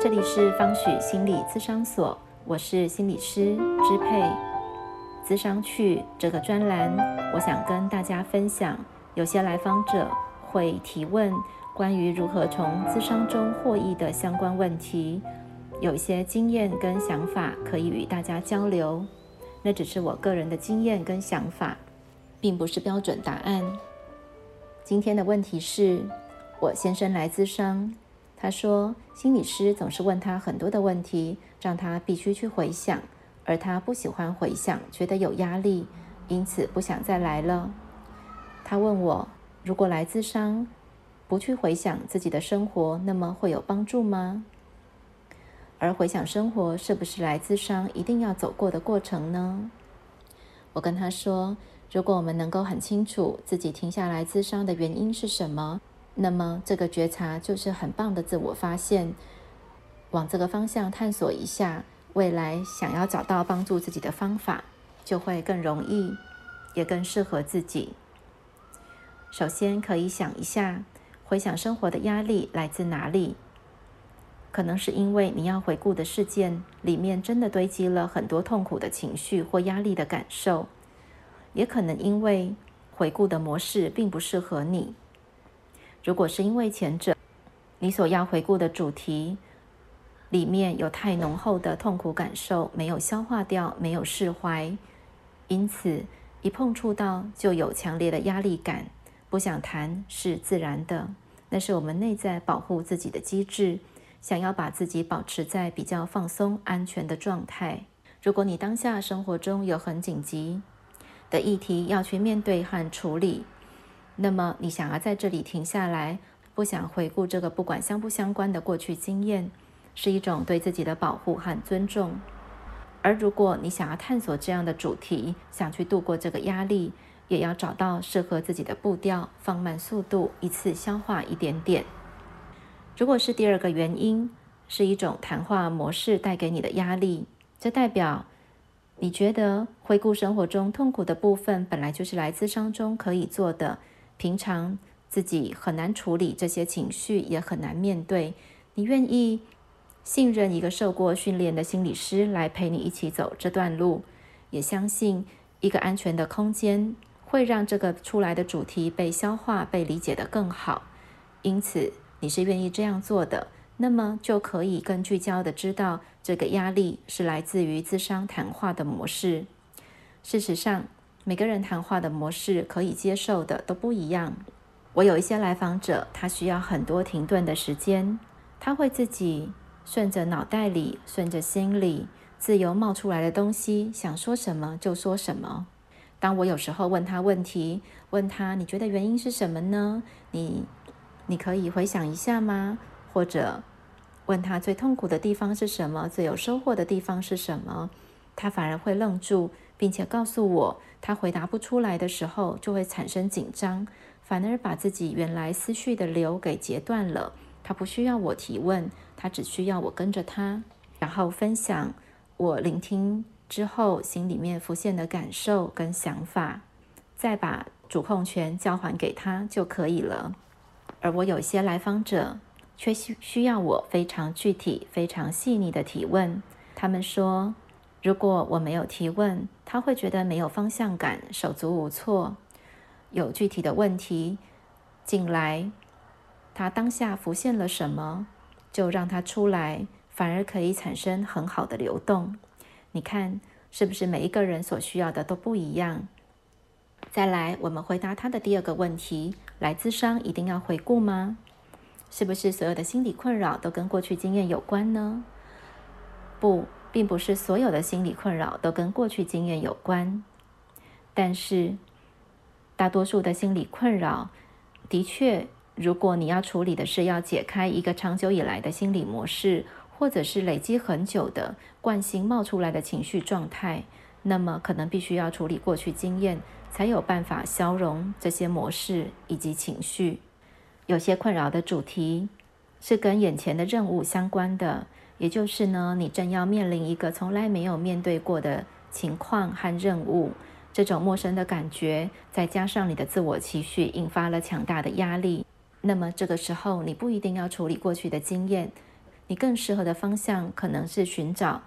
这里是方许心理咨商所，我是心理师支配。咨商去这个专栏，我想跟大家分享，有些来访者会提问关于如何从咨商中获益的相关问题，有一些经验跟想法可以与大家交流。那只是我个人的经验跟想法，并不是标准答案。今天的问题是我先生来咨商。他说，心理师总是问他很多的问题，让他必须去回想，而他不喜欢回想，觉得有压力，因此不想再来了。他问我，如果来自商，不去回想自己的生活，那么会有帮助吗？而回想生活是不是来自商一定要走过的过程呢？我跟他说，如果我们能够很清楚自己停下来自商的原因是什么。那么，这个觉察就是很棒的自我发现。往这个方向探索一下，未来想要找到帮助自己的方法，就会更容易，也更适合自己。首先，可以想一下，回想生活的压力来自哪里？可能是因为你要回顾的事件里面真的堆积了很多痛苦的情绪或压力的感受，也可能因为回顾的模式并不适合你。如果是因为前者，你所要回顾的主题里面有太浓厚的痛苦感受，没有消化掉，没有释怀，因此一碰触到就有强烈的压力感，不想谈是自然的。那是我们内在保护自己的机制，想要把自己保持在比较放松、安全的状态。如果你当下生活中有很紧急的议题要去面对和处理。那么，你想要在这里停下来，不想回顾这个不管相不相关的过去经验，是一种对自己的保护和尊重。而如果你想要探索这样的主题，想去度过这个压力，也要找到适合自己的步调，放慢速度，一次消化一点点。如果是第二个原因，是一种谈话模式带给你的压力，这代表你觉得回顾生活中痛苦的部分，本来就是来自伤中可以做的。平常自己很难处理这些情绪，也很难面对。你愿意信任一个受过训练的心理师来陪你一起走这段路，也相信一个安全的空间会让这个出来的主题被消化、被理解的更好。因此，你是愿意这样做的，那么就可以更聚焦的知道这个压力是来自于自伤谈话的模式。事实上。每个人谈话的模式可以接受的都不一样。我有一些来访者，他需要很多停顿的时间，他会自己顺着脑袋里、顺着心里自由冒出来的东西，想说什么就说什么。当我有时候问他问题，问他你觉得原因是什么呢？你你可以回想一下吗？或者问他最痛苦的地方是什么？最有收获的地方是什么？他反而会愣住，并且告诉我。他回答不出来的时候，就会产生紧张，反而把自己原来思绪的流给截断了。他不需要我提问，他只需要我跟着他，然后分享我聆听之后心里面浮现的感受跟想法，再把主控权交还给他就可以了。而我有些来访者却需需要我非常具体、非常细腻的提问。他们说。如果我没有提问，他会觉得没有方向感，手足无措。有具体的问题进来，他当下浮现了什么，就让他出来，反而可以产生很好的流动。你看，是不是每一个人所需要的都不一样？再来，我们回答他的第二个问题：来自伤一定要回顾吗？是不是所有的心理困扰都跟过去经验有关呢？不。并不是所有的心理困扰都跟过去经验有关，但是大多数的心理困扰的确，如果你要处理的是要解开一个长久以来的心理模式，或者是累积很久的惯性冒出来的情绪状态，那么可能必须要处理过去经验，才有办法消融这些模式以及情绪。有些困扰的主题是跟眼前的任务相关的。也就是呢，你正要面临一个从来没有面对过的情况和任务，这种陌生的感觉，再加上你的自我期许，引发了强大的压力。那么这个时候，你不一定要处理过去的经验，你更适合的方向可能是寻找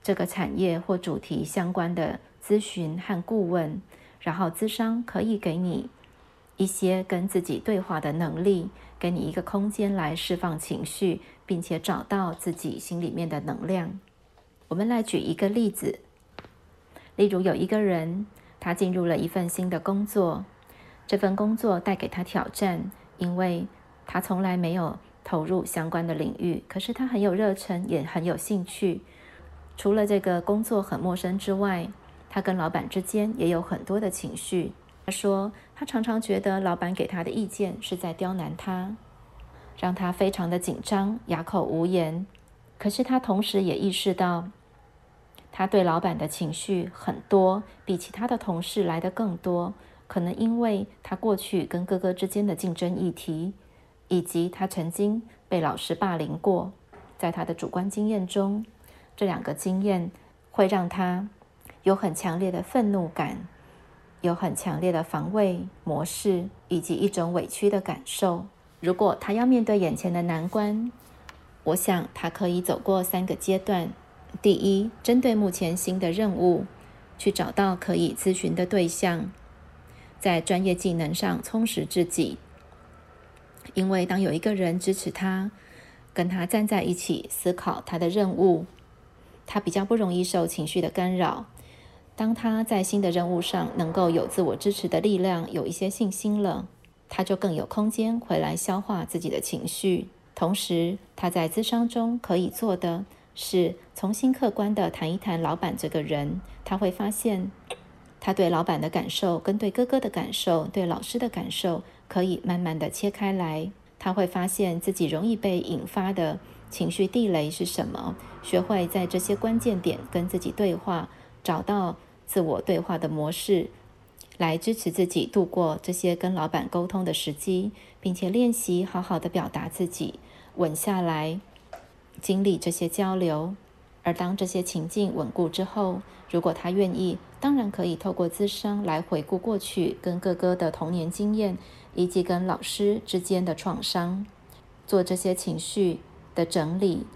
这个产业或主题相关的咨询和顾问，然后咨商可以给你一些跟自己对话的能力，给你一个空间来释放情绪，并且找到自己心里面的能量。我们来举一个例子，例如有一个人，他进入了一份新的工作，这份工作带给他挑战，因为他从来没有投入相关的领域，可是他很有热忱，也很有兴趣。除了这个工作很陌生之外，他跟老板之间也有很多的情绪。他说，他常常觉得老板给他的意见是在刁难他，让他非常的紧张，哑口无言。可是他同时也意识到。他对老板的情绪很多，比其他的同事来的更多。可能因为他过去跟哥哥之间的竞争议题，以及他曾经被老师霸凌过，在他的主观经验中，这两个经验会让他有很强烈的愤怒感，有很强烈的防卫模式，以及一种委屈的感受。如果他要面对眼前的难关，我想他可以走过三个阶段。第一，针对目前新的任务，去找到可以咨询的对象，在专业技能上充实自己。因为当有一个人支持他，跟他站在一起思考他的任务，他比较不容易受情绪的干扰。当他在新的任务上能够有自我支持的力量，有一些信心了，他就更有空间回来消化自己的情绪。同时，他在咨商中可以做的。是重新客观的谈一谈老板这个人，他会发现他对老板的感受跟对哥哥的感受、对老师的感受可以慢慢的切开来。他会发现自己容易被引发的情绪地雷是什么，学会在这些关键点跟自己对话，找到自我对话的模式，来支持自己度过这些跟老板沟通的时机，并且练习好好的表达自己，稳下来。经历这些交流，而当这些情境稳固之后，如果他愿意，当然可以透过咨商来回顾过去跟哥哥的童年经验，以及跟老师之间的创伤，做这些情绪的整理、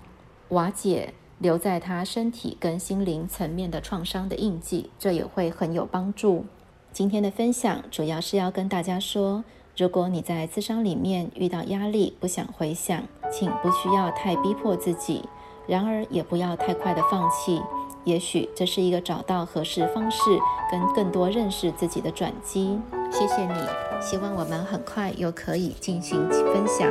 瓦解留在他身体跟心灵层面的创伤的印记，这也会很有帮助。今天的分享主要是要跟大家说。如果你在自伤里面遇到压力，不想回想，请不需要太逼迫自己，然而也不要太快的放弃。也许这是一个找到合适方式跟更多认识自己的转机。谢谢你，希望我们很快又可以进行分享。